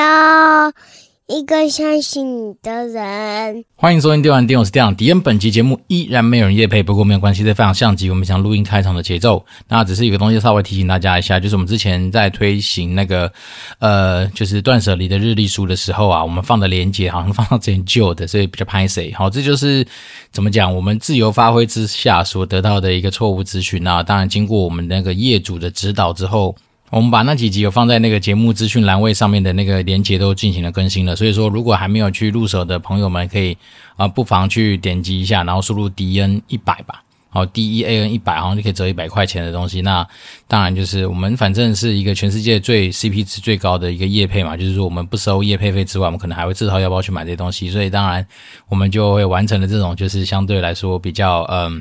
要。一个相信你的人。欢迎收听《电玩店》，我是电玩迪恩。本期节目依然没有人夜配，不过没有关系，这非常像极我们想录音开场的节奏。那只是有个东西，稍微提醒大家一下，就是我们之前在推行那个呃，就是断舍离的日历书的时候啊，我们放的链接好像放到之前旧的，所以比较拍谁。好，这就是怎么讲，我们自由发挥之下所得到的一个错误资讯。那当然，经过我们那个业主的指导之后。我们把那几集有放在那个节目资讯栏位上面的那个连接都进行了更新了，所以说如果还没有去入手的朋友们，可以啊不妨去点击一下，然后输入 D N 一百吧，好 D E A N 一百，好像就可以折一百块钱的东西。那当然就是我们反正是一个全世界最 C P 值最高的一个业配嘛，就是说我们不收业配费之外，我们可能还会自掏腰包去买这些东西，所以当然我们就会完成了这种就是相对来说比较嗯。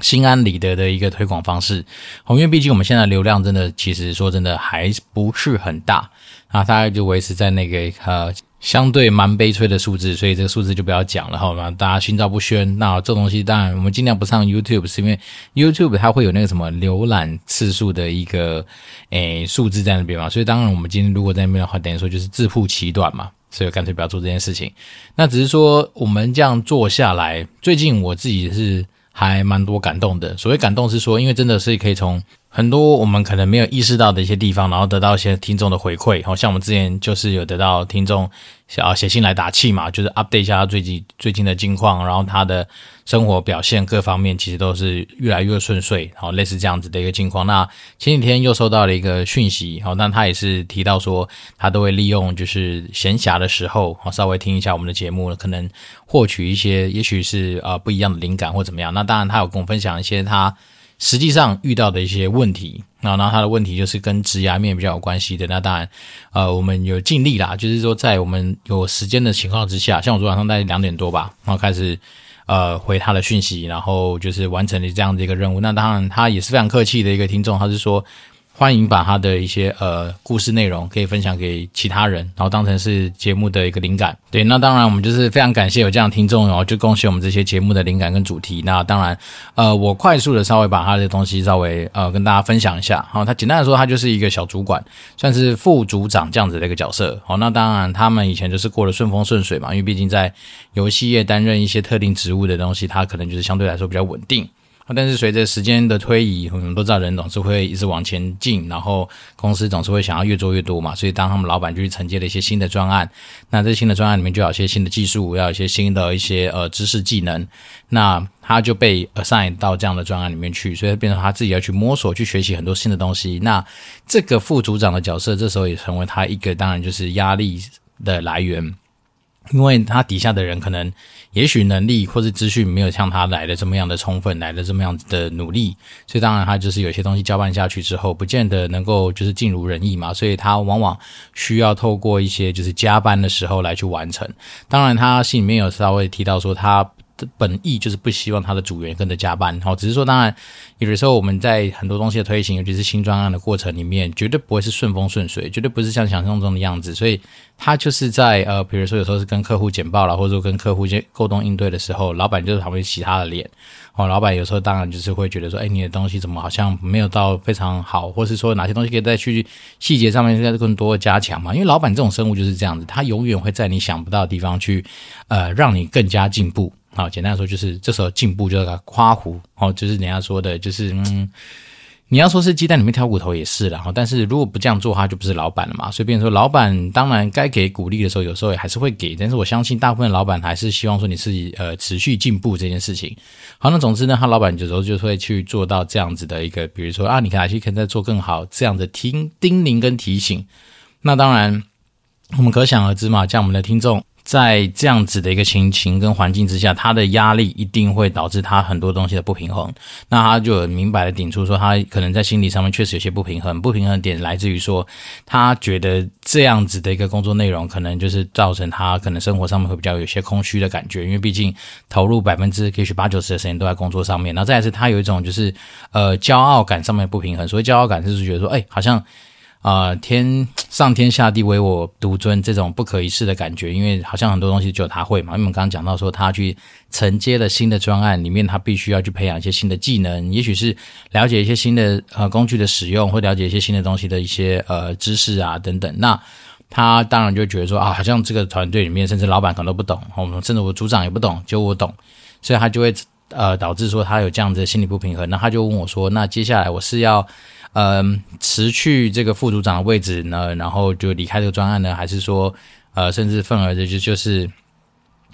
心安理得的一个推广方式，因为毕竟我们现在流量真的，其实说真的还不是很大啊，大概就维持在那个呃相对蛮悲催的数字，所以这个数字就不要讲了，好吗？大家心照不宣。那这东西当然我们尽量不上 YouTube，是因为 YouTube 它会有那个什么浏览次数的一个诶数字在那边嘛，所以当然我们今天如果在那边的话，等于说就是自曝其短嘛，所以干脆不要做这件事情。那只是说我们这样做下来，最近我自己是。还蛮多感动的。所谓感动是说，因为真的是可以从很多我们可能没有意识到的一些地方，然后得到一些听众的回馈。好像我们之前就是有得到听众想要写信来打气嘛，就是 update 一下他最近最近的近况，然后他的生活表现各方面其实都是越来越顺遂，好，类似这样子的一个近况。那前几天又收到了一个讯息，好，那他也是提到说，他都会利用就是闲暇的时候，好，稍微听一下我们的节目，可能获取一些也许是啊不一样的灵感或怎么样。那当然他有跟我分享一些他。实际上遇到的一些问题，那然后他的问题就是跟植牙面比较有关系的。那当然，呃，我们有尽力啦，就是说在我们有时间的情况之下，像我昨晚上大概两点多吧，然后开始呃回他的讯息，然后就是完成了这样的一个任务。那当然，他也是非常客气的一个听众，他是说。欢迎把他的一些呃故事内容可以分享给其他人，然后当成是节目的一个灵感。对，那当然我们就是非常感谢有这样的听众，然后就贡献我们这些节目的灵感跟主题。那当然，呃，我快速的稍微把他的东西稍微呃跟大家分享一下。好，他简单的说，他就是一个小主管，算是副组长这样子的一个角色。好，那当然他们以前就是过得顺风顺水嘛，因为毕竟在游戏业担任一些特定职务的东西，他可能就是相对来说比较稳定。但是随着时间的推移，我们都知道人总是会一直往前进，然后公司总是会想要越做越多嘛。所以当他们老板就去承接了一些新的专案，那这新的专案里面就有一些新的技术，要有一些新的一些呃知识技能，那他就被 assign 到这样的专案里面去，所以变成他自己要去摸索、去学习很多新的东西。那这个副组长的角色，这时候也成为他一个当然就是压力的来源。因为他底下的人可能，也许能力或是资讯没有像他来的这么样的充分，来的这么样的努力，所以当然他就是有些东西交办下去之后，不见得能够就是尽如人意嘛，所以他往往需要透过一些就是加班的时候来去完成。当然他心里面有稍微提到说他。本意就是不希望他的组员跟着加班，好，只是说，当然有的时候我们在很多东西的推行，尤其是新专案的过程里面，绝对不会是顺风顺水，绝对不是像想象中的样子，所以他就是在呃，比如说有时候是跟客户简报了，或者说跟客户一些沟通应对的时候，老板就是旁边洗他的脸，哦，老板有时候当然就是会觉得说，哎，你的东西怎么好像没有到非常好，或是说哪些东西可以再去细节上面再更多加强嘛？因为老板这种生物就是这样子，他永远会在你想不到的地方去，呃，让你更加进步。好，简单来说就是这时候进步就是夸胡，哦，就是人家说的，就是嗯，你要说是鸡蛋里面挑骨头也是了，哈，但是如果不这样做，他就不是老板了嘛。所以，变说老板当然该给鼓励的时候，有时候也还是会给，但是我相信大部分老板还是希望说你自己呃持续进步这件事情。好，那总之呢，他老板有时候就会去做到这样子的一个，比如说啊，你看哪些可以再做更好这样的听叮咛跟提醒。那当然，我们可想而知嘛，像我们的听众。在这样子的一个情形跟环境之下，他的压力一定会导致他很多东西的不平衡。那他就明白的点出说，他可能在心理上面确实有些不平衡。不平衡点来自于说，他觉得这样子的一个工作内容，可能就是造成他可能生活上面会比较有些空虚的感觉。因为毕竟投入百分之也许八九十的时间都在工作上面。然后再是他有一种就是呃骄傲感上面不平衡。所谓骄傲感就是觉得说，哎，好像。啊、天上天下地唯我独尊这种不可一世的感觉，因为好像很多东西只有他会嘛。因为我们刚刚讲到说，他去承接了新的专案，里面他必须要去培养一些新的技能，也许是了解一些新的呃工具的使用，或了解一些新的东西的一些呃知识啊等等。那他当然就觉得说啊，好像这个团队里面甚至老板可能都不懂，我们甚至我组长也不懂，就我懂，所以他就会呃导致说他有这样子的心理不平衡。那他就问我说，那接下来我是要。嗯，辞去这个副组长的位置呢，然后就离开这个专案呢，还是说，呃，甚至愤而的就就是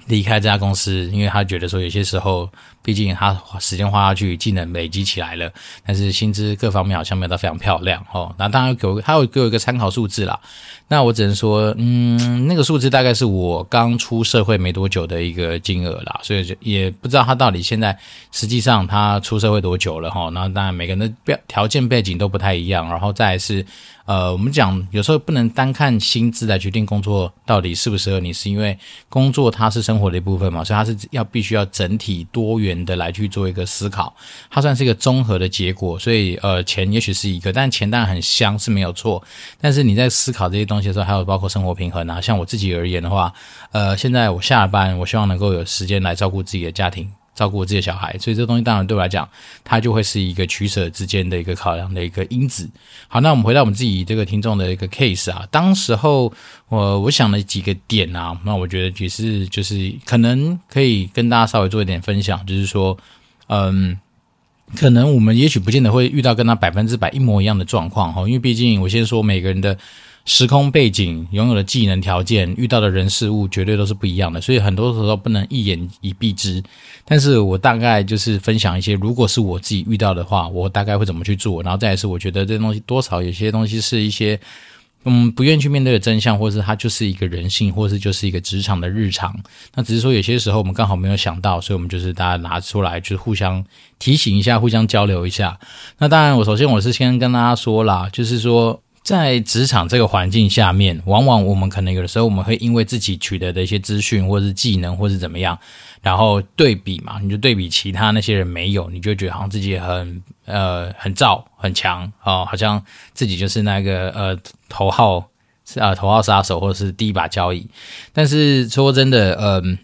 离开这家公司，因为他觉得说有些时候。毕竟他时间花下去，技能累积起来了，但是薪资各方面好像没有到非常漂亮哦。那当然给我，他有给我一个参考数字啦。那我只能说，嗯，那个数字大概是我刚出社会没多久的一个金额啦，所以就也不知道他到底现在实际上他出社会多久了哈。那当然每个人的条件背景都不太一样，然后再是呃，我们讲有时候不能单看薪资来决定工作到底适不适合你，是因为工作它是生活的一部分嘛，所以它是要必须要整体多元的来去做一个思考，它算是一个综合的结果，所以呃，钱也许是一个，但钱当然很香是没有错，但是你在思考这些东西的时候，还有包括生活平衡啊，像我自己而言的话，呃，现在我下了班，我希望能够有时间来照顾自己的家庭，照顾我自己的小孩，所以这东西当然对我来讲，它就会是一个取舍之间的一个考量的一个因子。好，那我们回到我们自己这个听众的一个 case 啊，当时候我我想了几个点啊，那我觉得也是就是可能可以跟大家稍微做一点分享，就是说，嗯，可能我们也许不见得会遇到跟他百分之百一模一样的状况哈，因为毕竟我先说每个人的。时空背景、拥有的技能条件、遇到的人事物，绝对都是不一样的，所以很多时候不能一言以蔽之。但是我大概就是分享一些，如果是我自己遇到的话，我大概会怎么去做。然后再来是，我觉得这东西多少有些东西是一些，嗯，不愿意去面对的真相，或是它就是一个人性，或是就是一个职场的日常。那只是说有些时候我们刚好没有想到，所以我们就是大家拿出来，就是互相提醒一下，互相交流一下。那当然，我首先我是先跟大家说啦，就是说。在职场这个环境下面，往往我们可能有的时候，我们会因为自己取得的一些资讯，或是技能，或是怎么样，然后对比嘛，你就对比其他那些人没有，你就觉得好像自己很呃很燥很强哦，好像自己就是那个呃头号是啊头号杀手，或者是第一把交椅。但是说真的，嗯、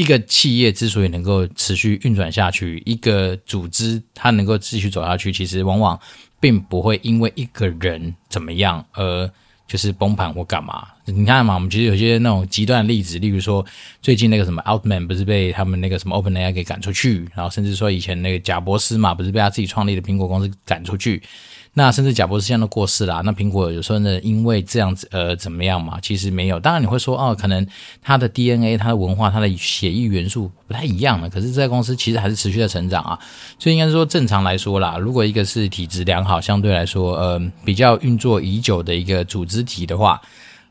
一个企业之所以能够持续运转下去，一个组织它能够继续走下去，其实往往。并不会因为一个人怎么样而就是崩盘或干嘛。你看嘛，我们其实有些那种极端的例子，例如说最近那个什么 Altman 不是被他们那个什么 OpenAI 给赶出去，然后甚至说以前那个贾伯斯嘛，不是被他自己创立的苹果公司赶出去。那甚至贾博士现在都过世啦，那苹果有时候呢，因为这样子呃怎么样嘛？其实没有。当然你会说哦，可能它的 DNA、它的文化、它的血液元素不太一样了。可是这家公司其实还是持续的成长啊。所以应该说正常来说啦，如果一个是体质良好、相对来说呃比较运作已久的一个组织体的话，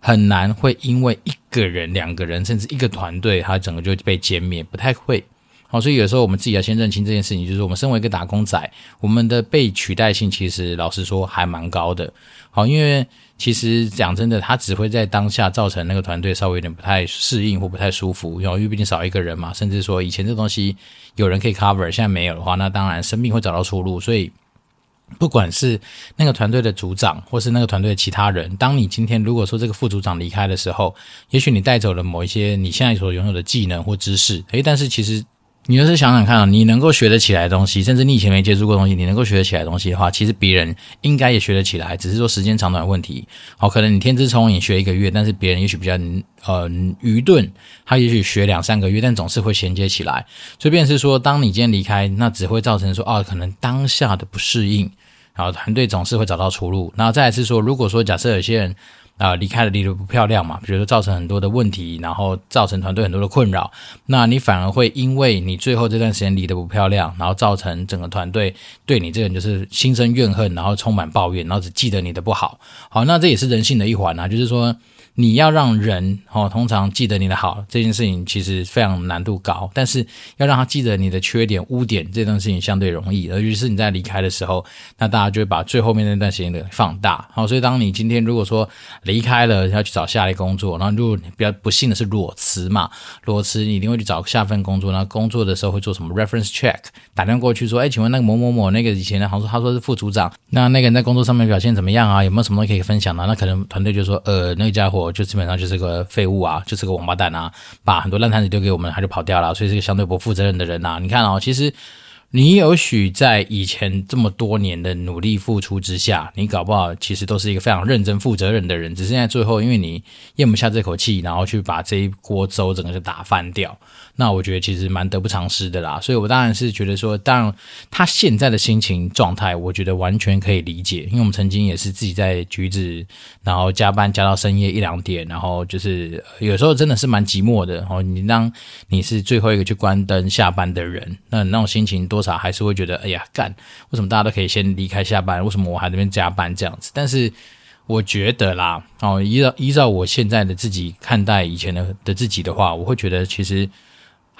很难会因为一个人、两个人甚至一个团队，它整个就被歼灭，不太会。好，所以有时候我们自己要先认清这件事情，就是我们身为一个打工仔，我们的被取代性其实老实说还蛮高的。好，因为其实讲真的，他只会在当下造成那个团队稍微有点不太适应或不太舒服，因为毕竟少一个人嘛，甚至说以前这东西有人可以 cover，现在没有的话，那当然生命会找到出路。所以不管是那个团队的组长，或是那个团队的其他人，当你今天如果说这个副组长离开的时候，也许你带走了某一些你现在所拥有的技能或知识，诶，但是其实。你要是想想看啊，你能够学得起来的东西，甚至你以前没接触过东西，你能够学得起来的东西的话，其实别人应该也学得起来，只是说时间长短问题。好，可能你天资聪颖学一个月，但是别人也许比较呃愚钝，他也许学两三个月，但总是会衔接起来。所以便是说，当你今天离开，那只会造成说啊，可能当下的不适应，然后团队总是会找到出路。然后再来是说，如果说假设有些人。啊，离开了离得不漂亮嘛，比如说造成很多的问题，然后造成团队很多的困扰，那你反而会因为你最后这段时间离得不漂亮，然后造成整个团队对你这个人就是心生怨恨，然后充满抱怨，然后只记得你的不好。好，那这也是人性的一环啊，就是说。你要让人哦，通常记得你的好这件事情其实非常难度高，但是要让他记得你的缺点、污点这件事情相对容易。而于是你在离开的时候，那大家就会把最后面那段时间的放大。好，所以当你今天如果说离开了要去找下一个工作，然后如果比较不幸的是裸辞嘛，裸辞你一定会去找下份工作，然后工作的时候会做什么 reference check，打电话过去说，哎，请问那个某某某那个以前的，好像他说是副组长，那那个人在工作上面表现怎么样啊？有没有什么东西可以分享的？那可能团队就说，呃，那个家伙就基本上就是个废物啊，就是个王八蛋啊，把很多烂摊子丢给我们，他就跑掉了，所以是个相对不负责任的人呐、啊。你看哦，其实。你也许在以前这么多年的努力付出之下，你搞不好其实都是一个非常认真负责任的人，只是在最后因为你咽不下这口气，然后去把这一锅粥整个就打翻掉。那我觉得其实蛮得不偿失的啦，所以我当然是觉得说，当然他现在的心情状态，我觉得完全可以理解，因为我们曾经也是自己在橘子，然后加班加到深夜一两点，然后就是有时候真的是蛮寂寞的。然后你当你是最后一个去关灯下班的人，那那种心情多少还是会觉得，哎呀，干，为什么大家都可以先离开下班，为什么我还在那边加班这样子？但是我觉得啦，哦，依照依照我现在的自己看待以前的的自己的话，我会觉得其实。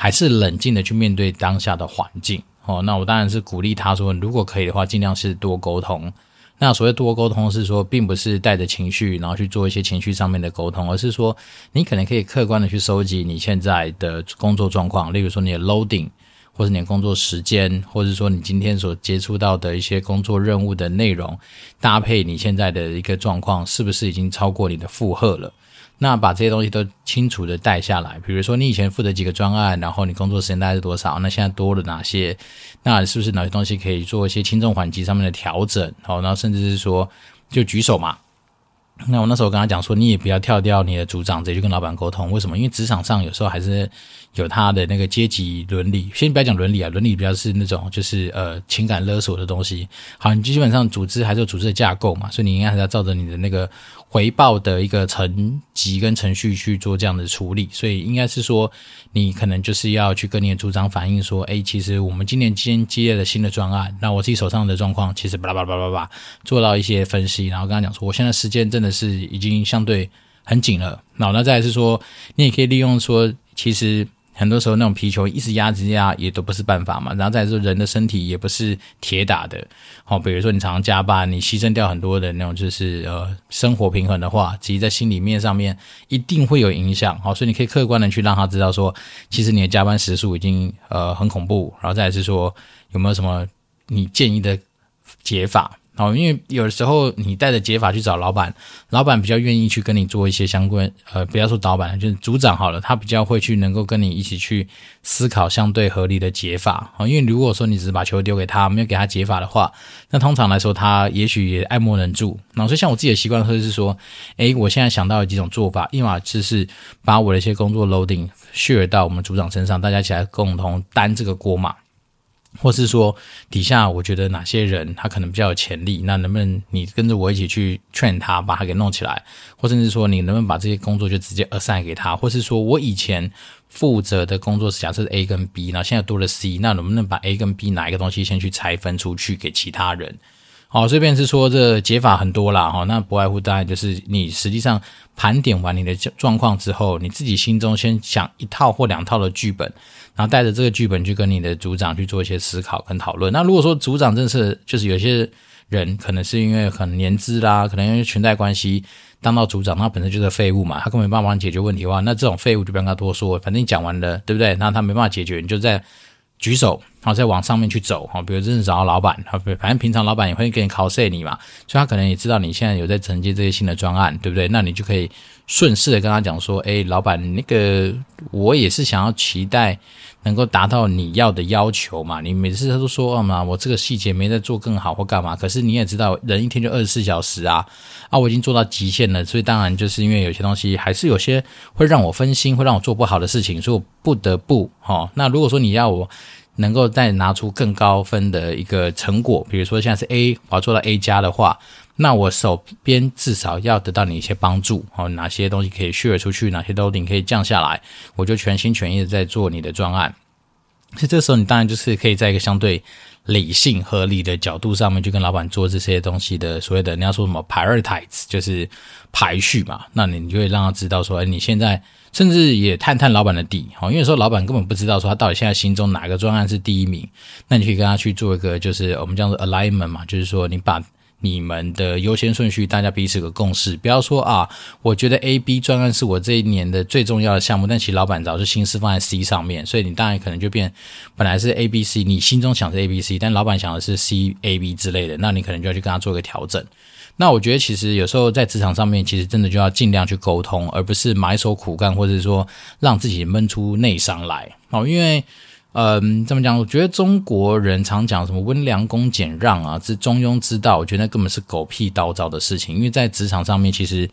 还是冷静的去面对当下的环境哦。那我当然是鼓励他说，如果可以的话，尽量是多沟通。那所谓多沟通是说，并不是带着情绪，然后去做一些情绪上面的沟通，而是说，你可能可以客观的去收集你现在的工作状况，例如说你的 loading，或者你的工作时间，或者说你今天所接触到的一些工作任务的内容，搭配你现在的一个状况，是不是已经超过你的负荷了？那把这些东西都清楚的带下来，比如说你以前负责几个专案，然后你工作时间大概是多少？那现在多了哪些？那是不是哪些东西可以做一些轻重缓急上面的调整？好，然后甚至是说就举手嘛。那我那时候跟他讲说，你也不要跳掉你的组长，直接去跟老板沟通。为什么？因为职场上有时候还是有他的那个阶级伦理。先不要讲伦理啊，伦理比较是那种就是呃情感勒索的东西。好，你基本上组织还是有组织的架构嘛，所以你应该还是要照着你的那个回报的一个层级跟程序去做这样的处理。所以应该是说，你可能就是要去跟你的组长反映说，哎，其实我们今年今天接了新的专案，那我自己手上的状况其实巴拉巴拉巴拉巴拉，做到一些分析，然后跟他讲说，我现在时间真的。是已经相对很紧了，那那再是说，你也可以利用说，其实很多时候那种皮球一直压着压也都不是办法嘛。然后再来说，人的身体也不是铁打的，好，比如说你常常加班，你牺牲掉很多的那种就是呃生活平衡的话，其实在心里面上面一定会有影响。好，所以你可以客观的去让他知道说，其实你的加班时数已经呃很恐怖。然后再是说，有没有什么你建议的解法？哦，因为有的时候你带着解法去找老板，老板比较愿意去跟你做一些相关，呃，不要说老板，就是组长好了，他比较会去能够跟你一起去思考相对合理的解法。哦，因为如果说你只是把球丢给他，没有给他解法的话，那通常来说他也许也爱莫能助。那所以像我自己的习惯，或者是说，诶，我现在想到有几种做法，一码就是把我的一些工作 loading share 到我们组长身上，大家一起来共同担这个锅嘛。或是说底下，我觉得哪些人他可能比较有潜力，那能不能你跟着我一起去劝他，把他给弄起来？或甚至说你能不能把这些工作就直接 assign 给他？或是说我以前负责的工作是假设是 A 跟 B，然后现在多了 C，那能不能把 A 跟 B 哪一个东西先去拆分出去给其他人？好，这边是说这解法很多啦，哈，那不外乎当然就是你实际上盘点完你的状况之后，你自己心中先想一套或两套的剧本，然后带着这个剧本去跟你的组长去做一些思考跟讨论。那如果说组长真是就是有些人可能是因为很年资啦，可能因为裙带关系当到组长，他本身就是废物嘛，他根本没办法解决问题的话，那这种废物就不用跟他多说，反正你讲完了，对不对？那他没办法解决，你就在。举手，然后再往上面去走，哈，比如真的找到老板，反正平常老板也会给你考你嘛，所以他可能也知道你现在有在承接这些新的专案，对不对？那你就可以顺势的跟他讲说，哎，老板，那个我也是想要期待能够达到你要的要求嘛。你每次他都说嘛，我这个细节没在做更好或干嘛，可是你也知道，人一天就二十四小时啊，啊，我已经做到极限了，所以当然就是因为有些东西还是有些会让我分心，会让我做不好的事情，所以我不得不，哈。那如果说你要我。能够再拿出更高分的一个成果，比如说现在是 A，我要做到 A 加的话，那我手边至少要得到你一些帮助哦。哪些东西可以 share 出去，哪些 loading 可以降下来，我就全心全意的在做你的专案。所以这时候你当然就是可以在一个相对理性合理的角度上面去跟老板做这些东西的所谓的你要说什么 prioritize，就是排序嘛。那你就会让他知道说，哎，你现在。甚至也探探老板的底，因为说老板根本不知道说他到底现在心中哪个专案是第一名，那你可以跟他去做一个，就是我们叫做 alignment 嘛，就是说你把你们的优先顺序，大家彼此有个共识，不要说啊，我觉得 A、B 专案是我这一年的最重要的项目，但其实老板早就心思放在 C 上面，所以你当然可能就变，本来是 A、B、C，你心中想是 A、B、C，但老板想的是 C、A、B 之类的，那你可能就要去跟他做一个调整。那我觉得其实有时候在职场上面，其实真的就要尽量去沟通，而不是埋首苦干，或者是说让自己闷出内伤来哦，因为。嗯，怎么讲？我觉得中国人常讲什么温良恭俭让啊，这中庸之道，我觉得那根本是狗屁倒灶的事情。因为在职场上面，其实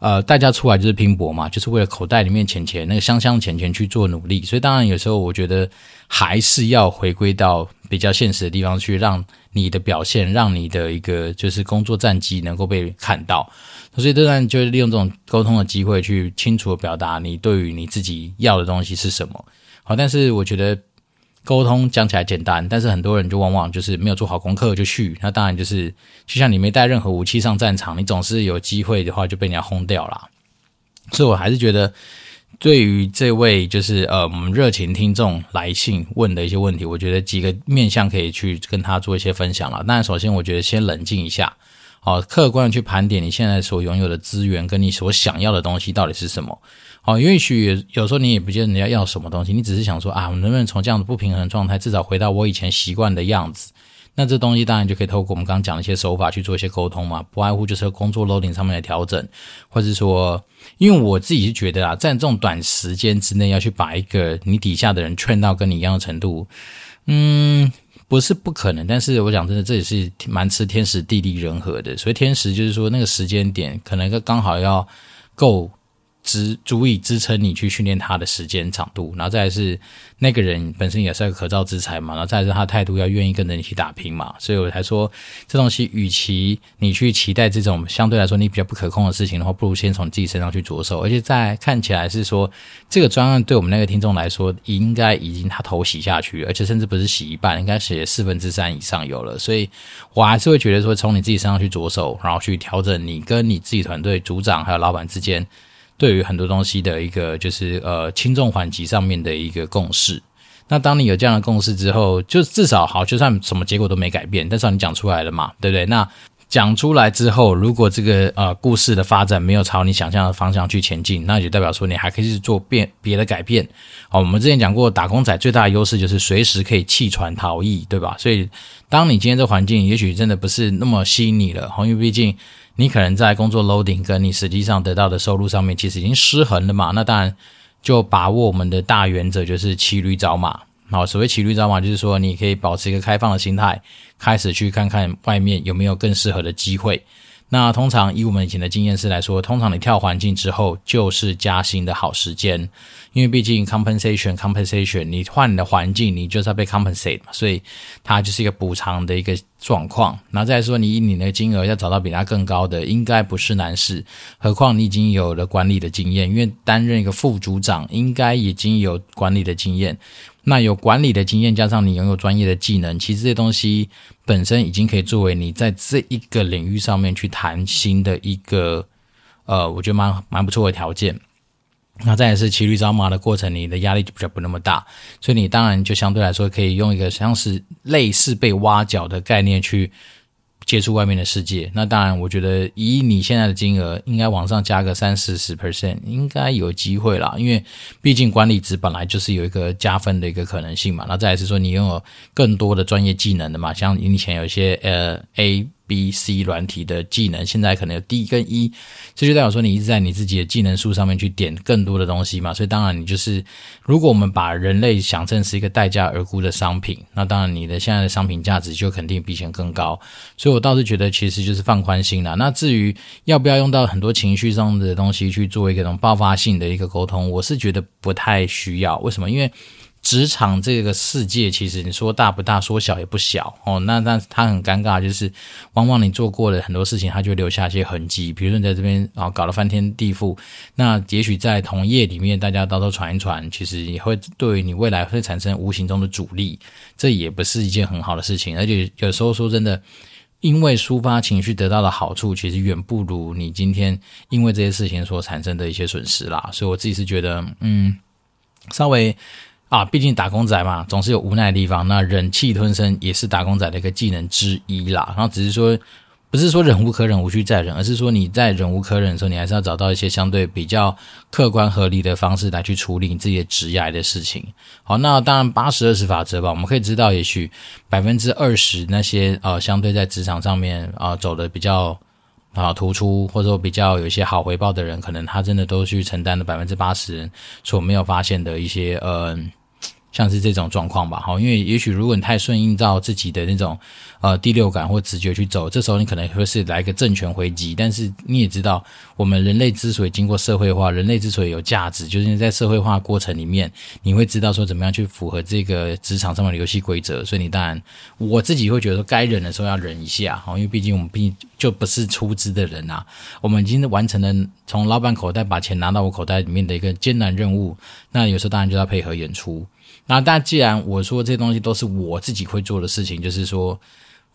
呃，大家出来就是拼搏嘛，就是为了口袋里面钱钱那个香香钱钱去做努力。所以当然有时候我觉得还是要回归到比较现实的地方去，让你的表现，让你的一个就是工作战绩能够被看到。所以这段就是利用这种沟通的机会，去清楚的表达你对于你自己要的东西是什么。好，但是我觉得。沟通讲起来简单，但是很多人就往往就是没有做好功课就去，那当然就是就像你没带任何武器上战场，你总是有机会的话就被人家轰掉了。所以我还是觉得，对于这位就是呃我们热情听众来信问的一些问题，我觉得几个面向可以去跟他做一些分享了。那首先我觉得先冷静一下，好，客观的去盘点你现在所拥有的资源跟你所想要的东西到底是什么。哦，也许有时候你也不见得人家要什么东西，你只是想说啊，我能不能从这样的不平衡状态，至少回到我以前习惯的样子？那这东西当然就可以透过我们刚刚讲的一些手法去做一些沟通嘛，不外乎就是工作 loading 上面的调整，或者说，因为我自己是觉得啊，在这种短时间之内要去把一个你底下的人劝到跟你一样的程度，嗯，不是不可能，但是我讲真的，这也是蛮吃天时地利人和的。所以天时就是说那个时间点可能刚好要够。支足以支撑你去训练他的时间长度，然后再来是那个人本身也是个可造之材嘛，然后再来是他态度要愿意跟着你去打拼嘛，所以我才说这东西，与其你去期待这种相对来说你比较不可控的事情的话，不如先从自己身上去着手，而且在看起来是说这个专案对我们那个听众来说，应该已经他头洗下去，而且甚至不是洗一半，应该洗四分之三以上有了，所以我还是会觉得说从你自己身上去着手，然后去调整你跟你自己团队组长还有老板之间。对于很多东西的一个就是呃轻重缓急上面的一个共识，那当你有这样的共识之后，就至少好，就算什么结果都没改变，但是你讲出来了嘛，对不对？那讲出来之后，如果这个呃故事的发展没有朝你想象的方向去前进，那就代表说你还可以去做变别的改变。好，我们之前讲过，打工仔最大的优势就是随时可以弃船逃逸，对吧？所以当你今天这环境也许真的不是那么吸引你了，因为毕竟。你可能在工作 loading 跟你实际上得到的收入上面，其实已经失衡了嘛？那当然就把握我们的大原则，就是骑驴找马。好，所谓骑驴找马，就是说你可以保持一个开放的心态，开始去看看外面有没有更适合的机会。那通常以我们以前的经验是来说，通常你跳环境之后就是加薪的好时间，因为毕竟 compensation compensation，你换你的环境，你就是要被 compensate 嘛，所以它就是一个补偿的一个状况。然后再说，你以你的金额要找到比它更高的，应该不是难事。何况你已经有了管理的经验，因为担任一个副组长，应该已经有管理的经验。那有管理的经验，加上你拥有专业的技能，其实这些东西本身已经可以作为你在这一个领域上面去谈新的一个，呃，我觉得蛮蛮不错的条件。那再也是骑驴找马的过程，你的压力就比较不那么大，所以你当然就相对来说可以用一个像是类似被挖角的概念去。接触外面的世界，那当然，我觉得以你现在的金额，应该往上加个三四十 percent，应该有机会啦。因为毕竟管理值本来就是有一个加分的一个可能性嘛。那再来是说，你拥有更多的专业技能的嘛，像你以前有一些呃 A。B、C 软体的技能，现在可能有 D 跟 E，这就代表说你一直在你自己的技能树上面去点更多的东西嘛。所以当然你就是，如果我们把人类想成是一个待价而沽的商品，那当然你的现在的商品价值就肯定比以前更高。所以我倒是觉得其实就是放宽心啦。那至于要不要用到很多情绪上的东西去做一个这种爆发性的一个沟通，我是觉得不太需要。为什么？因为职场这个世界，其实你说大不大，说小也不小哦。那但是它很尴尬，就是往往你做过的很多事情，它就留下一些痕迹。比如说你在这边啊搞了翻天地覆，那也许在同业里面，大家到时候传一传，其实也会对于你未来会产生无形中的阻力。这也不是一件很好的事情。而且有时候说真的，因为抒发情绪得到的好处，其实远不如你今天因为这些事情所产生的一些损失啦。所以我自己是觉得，嗯，稍微。啊，毕竟打工仔嘛，总是有无奈的地方。那忍气吞声也是打工仔的一个技能之一啦。然后只是说，不是说忍无可忍，无需再忍，而是说你在忍无可忍的时候，你还是要找到一些相对比较客观合理的方式来去处理你自己的职业的事情。好，那当然八十二十法则吧，我们可以知道，也许百分之二十那些呃相对在职场上面啊、走的比较啊突出，或者说比较有一些好回报的人，可能他真的都去承担了百分之八十所没有发现的一些呃。像是这种状况吧，哈，因为也许如果你太顺应到自己的那种呃第六感或直觉去走，这时候你可能会是来个正权回击。但是你也知道，我们人类之所以经过社会化，人类之所以有价值，就是在社会化过程里面，你会知道说怎么样去符合这个职场上面的游戏规则。所以你当然，我自己会觉得说，该忍的时候要忍一下，哈，因为毕竟我们毕竟就不是出资的人呐，我们已经完成了从老板口袋把钱拿到我口袋里面的一个艰难任务。那有时候当然就要配合演出。那但既然我说这些东西都是我自己会做的事情，就是说。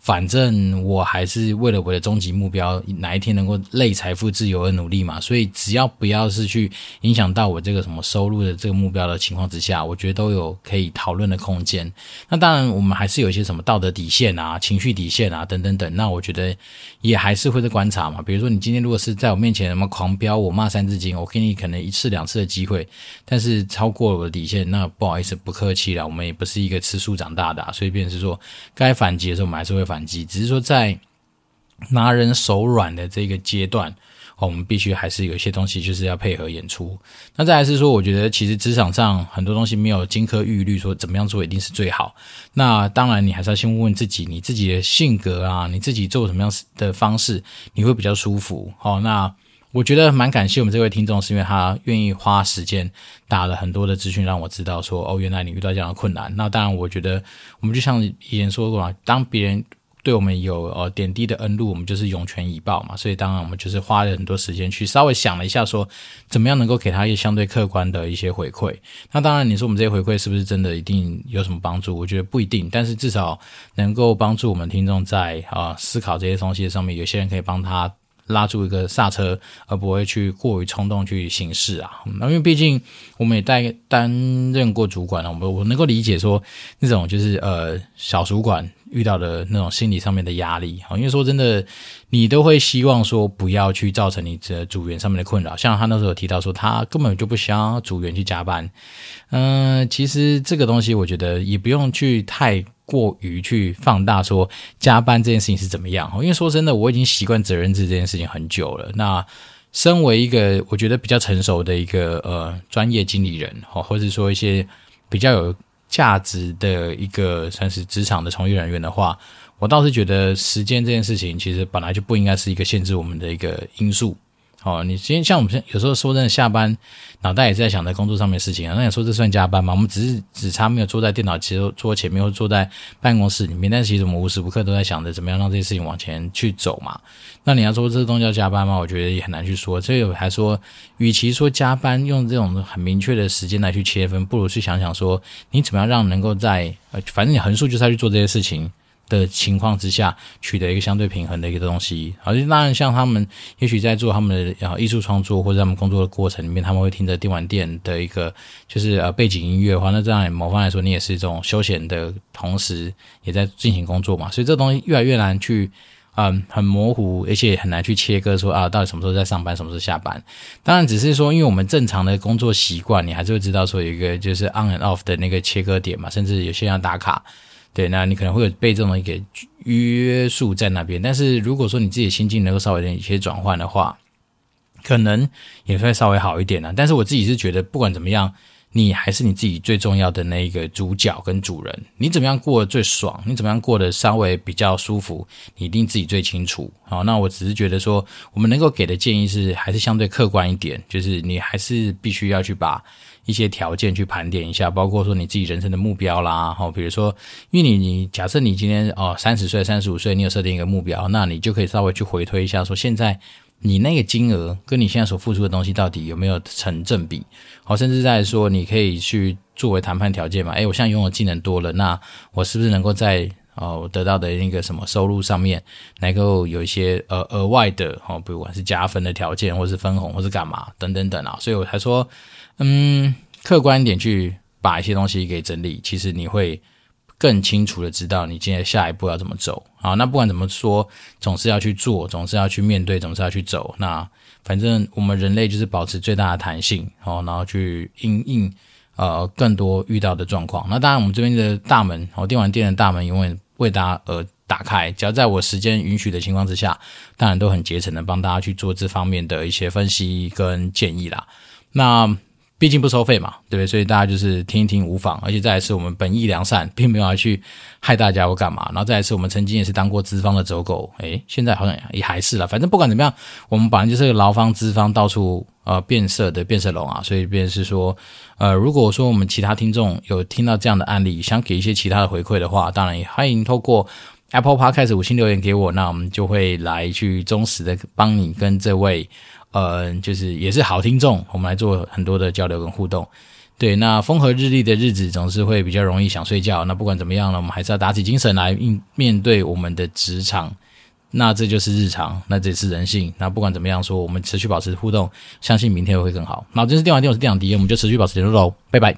反正我还是为了我的终极目标，哪一天能够累财富自由而努力嘛。所以只要不要是去影响到我这个什么收入的这个目标的情况之下，我觉得都有可以讨论的空间。那当然，我们还是有一些什么道德底线啊、情绪底线啊等等等。那我觉得也还是会在观察嘛。比如说，你今天如果是在我面前什么狂飙，我骂三字经，我给你可能一次两次的机会，但是超过了我的底线，那不好意思，不客气了。我们也不是一个吃素长大的，所以便是说该反击的时候，我们还是会。反击，只是说在拿人手软的这个阶段，我们必须还是有一些东西就是要配合演出。那再来是说，我觉得其实职场上很多东西没有金科玉律，说怎么样做一定是最好。那当然，你还是要先问问自己，你自己的性格啊，你自己做什么样的方式你会比较舒服。好，那。我觉得蛮感谢我们这位听众，是因为他愿意花时间打了很多的资讯，让我知道说哦，原来你遇到这样的困难。那当然，我觉得我们就像以前说过嘛，当别人对我们有呃点滴的恩露，我们就是涌泉以报嘛。所以当然，我们就是花了很多时间去稍微想了一下，说怎么样能够给他一些相对客观的一些回馈。那当然，你说我们这些回馈是不是真的一定有什么帮助？我觉得不一定，但是至少能够帮助我们听众在啊、思考这些东西上面，有些人可以帮他。拉住一个刹车，而不会去过于冲动去行事啊。那因为毕竟我们也担担任过主管了，我们我能够理解说那种就是呃小主管遇到的那种心理上面的压力啊。因为说真的，你都会希望说不要去造成你的组员上面的困扰。像他那时候提到说，他根本就不想组员去加班。嗯、其实这个东西我觉得也不用去太。过于去放大说加班这件事情是怎么样？因为说真的，我已经习惯责任制这件事情很久了。那身为一个我觉得比较成熟的一个呃专业经理人，或者说一些比较有价值的一个算是职场的从业人员的话，我倒是觉得时间这件事情其实本来就不应该是一个限制我们的一个因素。哦，你今天像我们有时候说真的，下班脑袋也是在想在工作上面的事情啊。那你说这算加班吗？我们只是只差没有坐在电脑前桌前面，或坐在办公室里面，但是其实我们无时无刻都在想着怎么样让这些事情往前去走嘛。那你要说这东西叫加班吗？我觉得也很难去说。所以我还说，与其说加班，用这种很明确的时间来去切分，不如去想想说，你怎么样让能够在呃，反正你横竖就是要去做这些事情。的情况之下，取得一个相对平衡的一个东西。而且当然，像他们也许在做他们的艺术创作或者他们工作的过程里面，他们会听着电玩店的一个就是呃背景音乐的话，那这样某方来说，你也是一种休闲的同时也在进行工作嘛。所以这东西越来越难去嗯很模糊，而且很难去切割说啊到底什么时候在上班，什么时候下班。当然，只是说因为我们正常的工作习惯，你还是会知道说有一个就是 on and off 的那个切割点嘛，甚至有些人要打卡。对，那你可能会有被这种一个约束在那边，但是如果说你自己的心境能够稍微有一些转换的话，可能也会稍微好一点呢。但是我自己是觉得，不管怎么样，你还是你自己最重要的那一个主角跟主人。你怎么样过得最爽？你怎么样过得稍微比较舒服？你一定自己最清楚。好，那我只是觉得说，我们能够给的建议是还是相对客观一点，就是你还是必须要去把。一些条件去盘点一下，包括说你自己人生的目标啦，哈，比如说，因为你你假设你今天哦三十岁、三十五岁，你有设定一个目标，那你就可以稍微去回推一下，说现在你那个金额跟你现在所付出的东西到底有没有成正比？好，甚至在说你可以去作为谈判条件嘛，诶，我现在拥有技能多了，那我是不是能够在哦得到的那个什么收入上面能够有一些呃额外的哦，不管是加分的条件，或是分红，或是干嘛等等等啊，所以我才说。嗯，客观一点去把一些东西给整理，其实你会更清楚的知道你今天下一步要怎么走。啊，那不管怎么说，总是要去做，总是要去面对，总是要去走。那反正我们人类就是保持最大的弹性，哦，然后去应应呃更多遇到的状况。那当然，我们这边的大门，哦，电玩店的大门永远为大家而打开。只要在我时间允许的情况之下，当然都很竭诚的帮大家去做这方面的一些分析跟建议啦。那。毕竟不收费嘛，对不对？所以大家就是听一听无妨。而且再来是我们本意良善，并没有要去害大家或干嘛。然后再来是我们曾经也是当过资方的走狗，诶，现在好像也还是了。反正不管怎么样，我们本来就是个劳方资方到处呃变色的变色龙啊。所以便是说，呃，如果说我们其他听众有听到这样的案例，想给一些其他的回馈的话，当然也欢迎透过 Apple Podcast 五星留言给我，那我们就会来去忠实的帮你跟这位。呃，就是也是好听众，我们来做很多的交流跟互动。对，那风和日丽的日子总是会比较容易想睡觉。那不管怎么样呢，我们还是要打起精神来应面对我们的职场。那这就是日常，那这也是人性。那不管怎么样说，我们持续保持互动，相信明天会更好。那这是电玩店，我是电玩迪，我们就持续保持联络喽，拜拜。